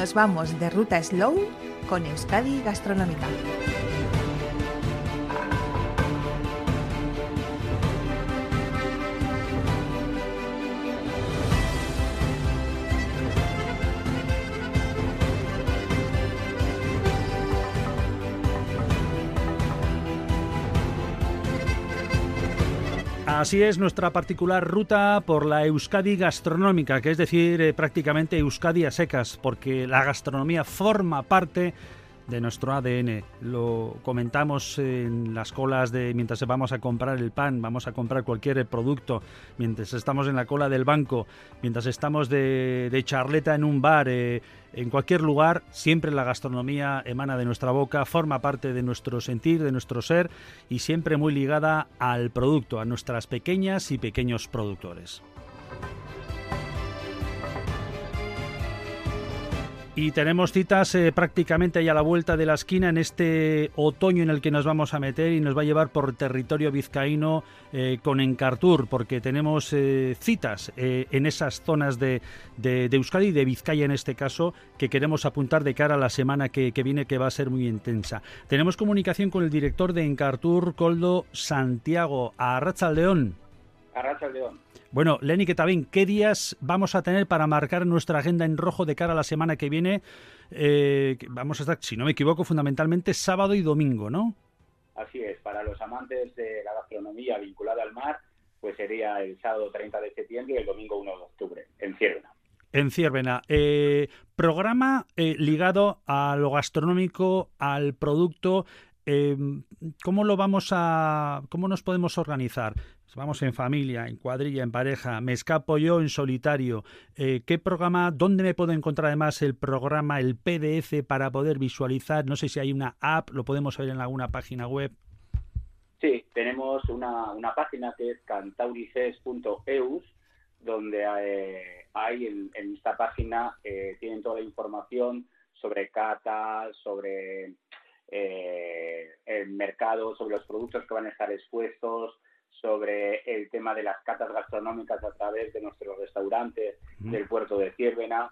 nos vamos de ruta slow con Euskadi Gastronómica. Así es nuestra particular ruta por la Euskadi gastronómica, que es decir, eh, prácticamente Euskadi a secas, porque la gastronomía forma parte de nuestro ADN. Lo comentamos en las colas de mientras vamos a comprar el pan, vamos a comprar cualquier producto, mientras estamos en la cola del banco, mientras estamos de, charleta en un bar, eh, en cualquier lugar, siempre la gastronomía emana de nuestra boca, forma parte de nuestro sentir, de nuestro ser y siempre muy ligada al producto, a nuestras pequeñas y pequeños productores. Y tenemos citas eh, prácticamente ahí a la vuelta de la esquina en este otoño en el que nos vamos a meter y nos va a llevar por territorio vizcaíno eh, con Encartur, porque tenemos eh, citas en esas zonas de, de, Euskadi de Vizcaya en este caso, que queremos apuntar de cara a la semana que, viene, que va a ser muy intensa. Tenemos comunicación con el director de Encartur, Coldo Santiago, a León. A León. Bueno, Lenny también, ¿qué días vamos a tener para marcar nuestra agenda en rojo de cara a la semana que viene? Eh, vamos a estar, si no me equivoco, fundamentalmente sábado y domingo, ¿no? Así es, para los amantes de la gastronomía vinculada al mar, pues sería el sábado 30 de septiembre y el domingo 1 de octubre, en Ciervena. En Ciervena. Eh, programa eh, ligado a lo gastronómico, al producto. ¿Cómo lo vamos a, cómo nos podemos organizar? Vamos en familia, en cuadrilla, en pareja, me escapo yo en solitario. Eh, ¿Qué programa, dónde me puedo encontrar además el programa, el PDF para poder visualizar? No sé si hay una app, lo podemos ver en alguna página web. Sí, tenemos una, una página que es cantaurices.eus, donde eh, hay, en, esta página eh, tienen toda la información sobre catas, sobre el mercado, sobre los productos que van a estar expuestos, sobre el tema de las catas gastronómicas a través de nuestros restaurantes del puerto de Ciervena,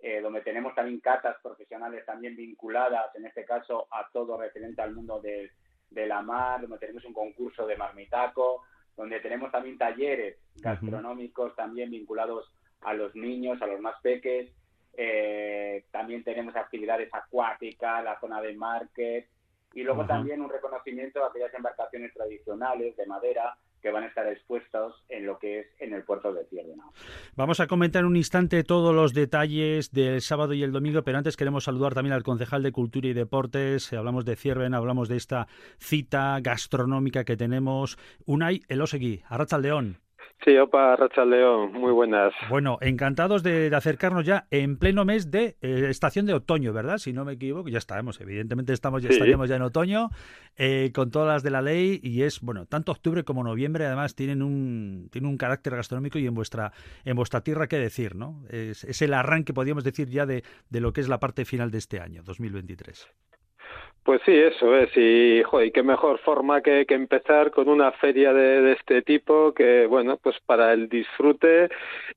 eh, donde tenemos también catas profesionales también vinculadas, en este caso, a todo referente al mundo de, la mar, donde tenemos un concurso de marmitaco, donde tenemos también talleres gastronómicos también vinculados a los niños, a los más peques. Eh, también tenemos actividades acuáticas, la zona de market, y luego también un reconocimiento a aquellas embarcaciones tradicionales de madera que van a estar expuestos en lo que es en el puerto de Ciervena. Vamos a comentar un instante todos los detalles del sábado y el domingo, pero antes queremos saludar también al concejal de Cultura y Deportes. Hablamos de Ciervena, hablamos de esta cita gastronómica que tenemos. Unai Elosegui, Arracha León. Sí, opa, Racha León, muy buenas. Bueno, encantados de, acercarnos ya en pleno mes de eh, estación de otoño, ¿verdad? Si no me equivoco, ya estaremos, evidentemente estamos ya estaríamos ya en otoño, eh, con todas las de la ley, y es, bueno, tanto octubre como noviembre, además, tienen un, tienen un carácter gastronómico y en vuestra, en vuestra tierra, ¿qué decir, no? Es, es el arranque, podríamos decir, ya de, de lo que es la parte final de este año, 2023. Pues sí, eso es. Y, joder, qué mejor forma que, que empezar con una feria de, de, este tipo que, bueno, pues para el disfrute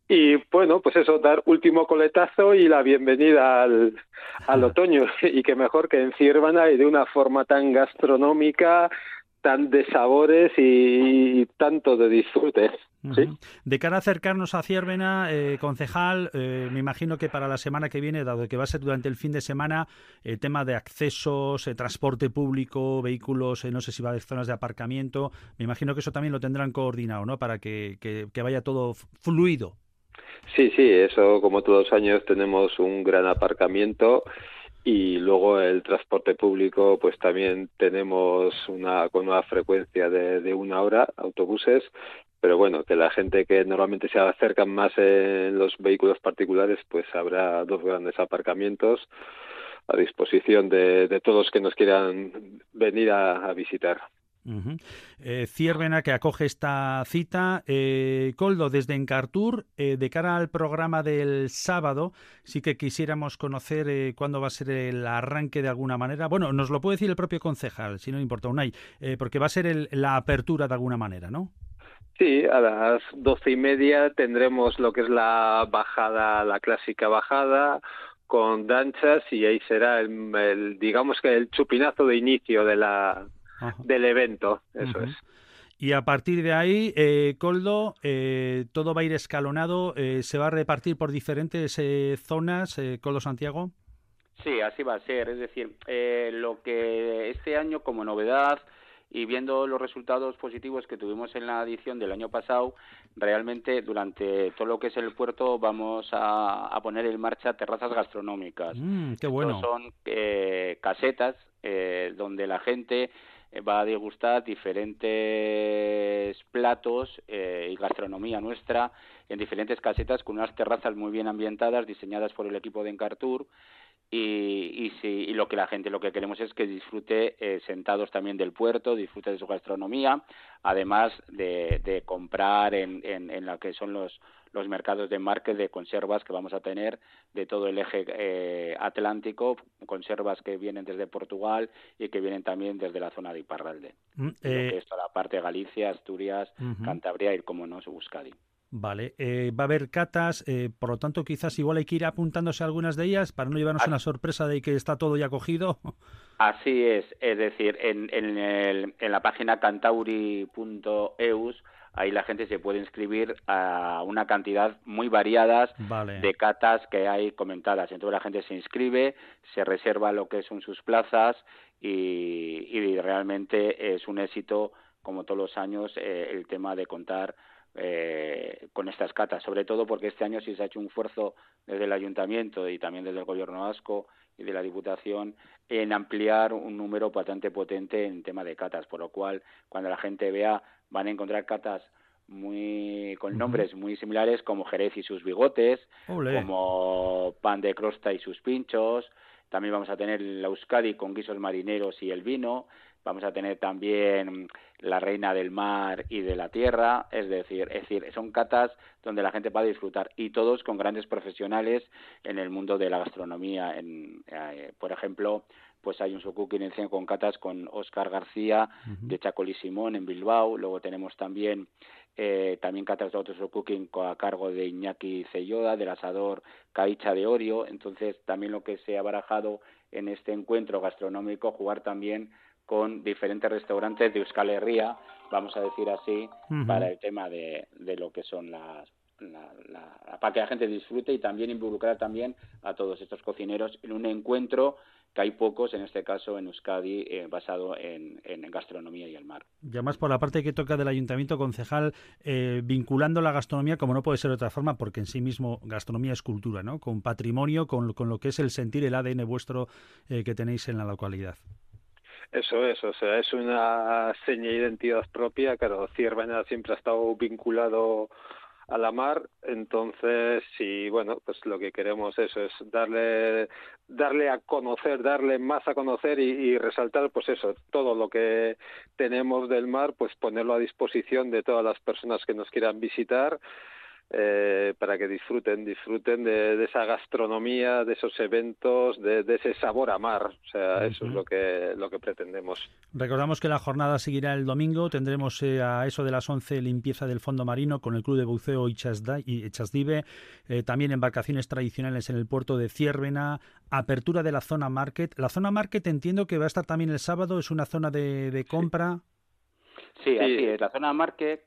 y, bueno, pues eso, dar último coletazo y la bienvenida al, al otoño. Y qué mejor que en Ciervana y de una forma tan gastronómica, tan de sabores y, tanto de disfrute. De cara a acercarnos a Ciervena, eh, concejal, eh, me imagino que para la semana que viene, dado que va a ser durante el fin de semana, el tema de accesos, eh, transporte público, vehículos, no sé si va a haber zonas de aparcamiento, me imagino que eso también lo tendrán coordinado, ¿no? Para que, que vaya todo fluido. Sí, sí, eso como todos los años tenemos un gran aparcamiento y luego el transporte público pues también tenemos una con una frecuencia de, de una hora autobuses pero bueno que la gente que normalmente se acercan más en los vehículos particulares pues habrá dos grandes aparcamientos a disposición de, de todos que nos quieran venir a visitar eh, Ciervena, que acoge esta cita. Eh, Coldo, desde Encartur, eh, de cara al programa del sábado, sí que quisiéramos conocer cuándo va a ser el arranque de alguna manera. Bueno, nos lo puede decir el propio concejal, si no importa, Unai, porque va a ser la apertura de alguna manera, ¿no? Sí, a las doce y media tendremos lo que es la bajada, la clásica bajada, con danchas y ahí será el, digamos que el chupinazo de inicio de la del evento, eso es. Y a partir de ahí, eh, Coldo, eh, todo va a ir escalonado, eh, se va a repartir por diferentes eh, zonas, Coldo Santiago. Sí, así va a ser. Es decir, lo que este año como novedad y viendo los resultados positivos que tuvimos en la edición del año pasado, realmente durante todo lo que es el puerto vamos a, poner en marcha terrazas gastronómicas. Mm, qué bueno. son eh, casetas eh, donde la gente eh, va a degustar diferentes platos y gastronomía nuestra en diferentes casetas con unas terrazas muy bien ambientadas diseñadas por el equipo de Encartur y, y, si, y lo que la gente lo que queremos es que disfrute eh, sentados también del puerto, disfrute de su gastronomía, además de, de comprar en, en, en lo que son los, los mercados de market de conservas que vamos a tener de todo el eje eh, atlántico, conservas que vienen desde Portugal y que vienen también desde la zona de Iparralde. Mm, eh... Esto, la parte de Galicia, Asturias, Cantabria y, como no, Euskadi. Vale, eh, va a haber catas, eh, por lo tanto quizás igual hay que ir apuntándose a algunas de ellas para no llevarnos una sorpresa de que está todo ya cogido. Así es, es decir, en, en, el, en la página cantauri.eus ahí la gente se puede inscribir a una cantidad muy variadas de catas que hay comentadas. Entonces la gente se inscribe, se reserva lo que son sus plazas y, y realmente es un éxito, como todos los años, eh, el tema de contar eh, con estas catas, sobre todo porque este año sí se ha hecho un esfuerzo desde el ayuntamiento y también desde el gobierno vasco y de la diputación en ampliar un número bastante potente en tema de catas, por lo cual cuando la gente vea van a encontrar catas muy con nombres muy similares como Jerez y sus bigotes, como pan de crosta y sus pinchos, también vamos a tener la Euskadi con guisos marineros y el vino, vamos a tener también la reina del mar y de la tierra, es decir, es decir, son catas donde la gente va a disfrutar y todos con grandes profesionales en el mundo de la gastronomía. En, eh, por ejemplo, pues hay un Sokukin con catas con Oscar García de Chacolí Simón en Bilbao, luego tenemos también eh, también catas de otros cooking a cargo de Iñaki Celloda, del asador Caicha de Orio, entonces también lo que se ha barajado en este encuentro gastronómico, jugar también con diferentes restaurantes de Euskal Herria, vamos a decir así, para el tema de, de lo que son las para que la gente disfrute y también involucrar también a todos estos cocineros en un encuentro que hay pocos, en este caso en Euskadi, eh, basado en, gastronomía y el mar. Y además por la parte que toca del ayuntamiento concejal, eh, vinculando la gastronomía como no puede ser de otra forma, porque en sí mismo gastronomía es cultura, ¿no? Con patrimonio, con, con lo que es el sentir, el ADN vuestro eh, que tenéis en la localidad. Eso es, o sea, es una seña de identidad propia. Claro, Ciervena siempre ha estado vinculado a la mar, entonces sí, bueno, pues lo que queremos eso es darle darle a conocer, darle más a conocer y, resaltar pues eso, todo lo que tenemos del mar, pues ponerlo a disposición de todas las personas que nos quieran visitar eh, para que disfruten, disfruten de, esa gastronomía, de esos eventos, de, ese sabor a mar. O sea, eso es lo que, lo que pretendemos. Recordamos que la jornada seguirá el domingo. Tendremos eh, a eso de las 11 limpieza del fondo marino con el Club de Buceo y Chasdive. Eh, también embarcaciones tradicionales en el puerto de Ciervena. Apertura de la zona market. La zona market entiendo que va a estar también el sábado. Es una zona de, compra. Sí. así es. La zona market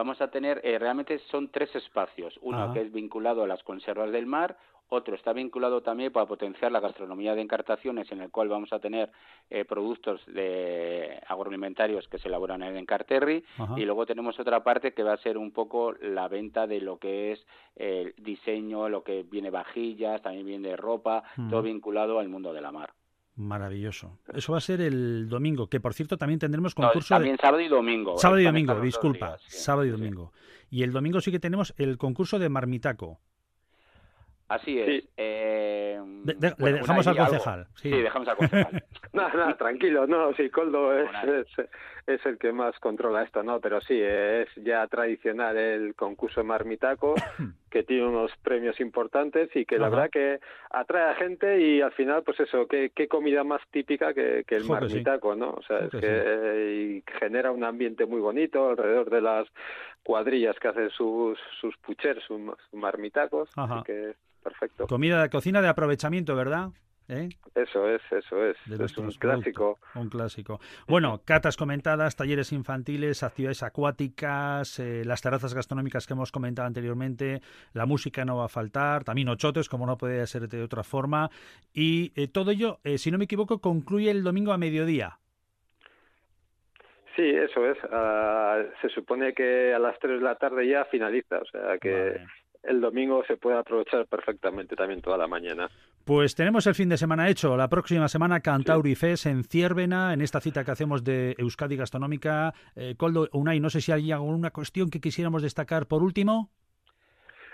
vamos a tener, eh, realmente son tres espacios. Uno que es vinculado a las conservas del mar, otro está vinculado también para potenciar la gastronomía de encartaciones, en el cual vamos a tener eh, productos de agroalimentarios que se elaboran en Encarterri, y luego tenemos otra parte que va a ser un poco la venta de lo que es el diseño, lo que viene vajillas, también viene ropa, todo vinculado al mundo de la mar. Maravilloso. Eso va a ser el domingo, que por cierto también tendremos concurso. también sábado y domingo. Sábado y domingo, disculpa. sábado y domingo. Y el domingo sí que tenemos el concurso de Marmitaco. Así es. Eh, le dejamos al concejal. Sí. dejamos al concejal. no, no, tranquilo, no, sí, Coldo es, es, el que más controla esto, ¿no? Pero sí, es ya tradicional el concurso Marmitaco, que tiene unos premios importantes y que la verdad que atrae a gente y al final, pues eso, qué, qué comida más típica que, el Marmitaco, ¿no? O sea, es que, genera un ambiente muy bonito alrededor de las cuadrillas que hacen sus, sus puchers, sus, marmitacos. Así que perfecto. Comida, cocina de aprovechamiento, ¿verdad? ¿Eh? Eso es, eso es. es un clásico. Un clásico. Bueno, catas comentadas, talleres infantiles, actividades acuáticas, eh, las terrazas gastronómicas que hemos comentado anteriormente, la música no va a faltar, también ochotes, como no puede ser de otra forma. Y eh, todo ello, si no me equivoco, concluye el domingo a mediodía. Sí, eso es. Ah, se supone que a las 3 de la tarde ya finaliza, o sea que el domingo se puede aprovechar perfectamente también toda la mañana. Pues tenemos el fin de semana hecho. La próxima semana Cantauri Fes en Ciervena, en esta cita que hacemos de Euskadi Gastronómica. Eh, Coldo, Unai, no sé si hay alguna cuestión que quisiéramos destacar por último.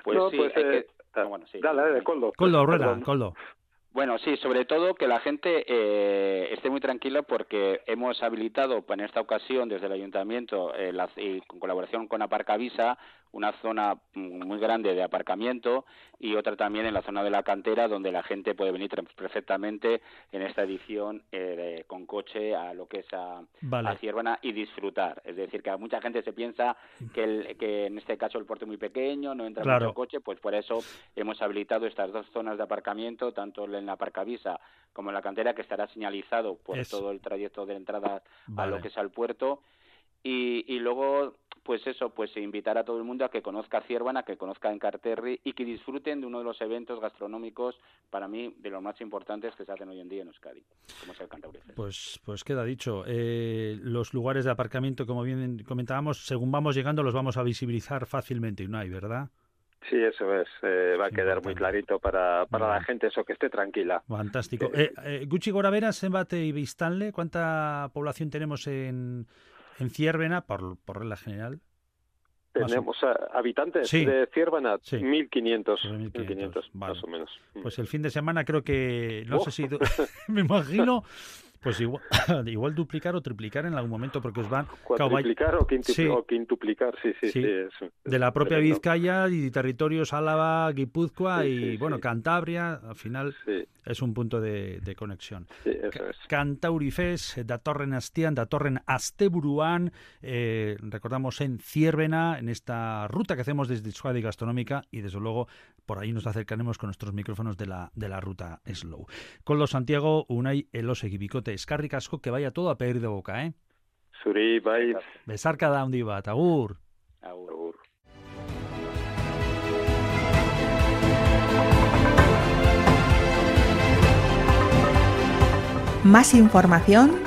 Pues sí, pues, eh, ah, bueno, sí. Dale, dale, Coldo. Coldo, rueda, Coldo. Bueno, sí, sobre todo que la gente eh, esté muy tranquila porque hemos habilitado en esta ocasión desde el ayuntamiento eh, y con colaboración con Aparcavisa una zona muy grande de aparcamiento y otra también en la zona de la cantera donde la gente puede venir perfectamente en esta edición eh, con coche a lo que es a, Ciervana y disfrutar. Es decir, que mucha gente se piensa que, el, que en este caso el puerto es muy pequeño, no entra mucho coche, pues por eso hemos habilitado estas dos zonas de aparcamiento, tanto en la Aparcavisa como en la cantera, que estará señalizado por todo el trayecto de entrada a lo que es al puerto. Y, y luego pues eso, pues invitar a todo el mundo a que conozca Ciervana, que conozca Encarterri y que disfruten de uno de los eventos gastronómicos, para mí, de los más importantes que se hacen hoy en día en Euskadi, como es el Cantabria Pues, pues queda dicho. Eh, los lugares de aparcamiento, como bien comentábamos, según vamos llegando, los vamos a visibilizar fácilmente, y no hay, ¿verdad? Sí, eso es. Eh, va a quedar muy clarito para, para la gente, eso, que esté tranquila. Fantástico. Eh, eh, Gucci Goravera, Sembate y Vistanle, ¿cuánta población tenemos en, en Ciervena, por, por regla general. Tenemos habitantes de Ciervena, 1.500, más o menos. Pues el fin de semana creo que, no sé si, me imagino pues igual, igual duplicar o triplicar en algún momento porque os van... Cuatriplicar o, quintuplicar, sí, sí, sí. de la propia Vizcaya y territorios Álava, Guipúzcoa y, bueno, Cantabria, al final es un punto de, conexión. Sí, eso es. Cantaurifes, datorren astian, datorren asteburuan, eh, recordamos en Ciervena, en esta ruta que hacemos desde Suárez Gastronómica y desde luego por ahí nos acercaremos con nuestros micrófonos de la, de la ruta Slow. Con los Santiago, Unai, Elose, Gibicote, eskarrik asko que vaya todo a pedir de boca, ¿eh? Zuri, bai. Besar cada un bat, agur. Agur. Más información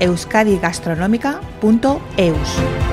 euskadigastronomica.eus.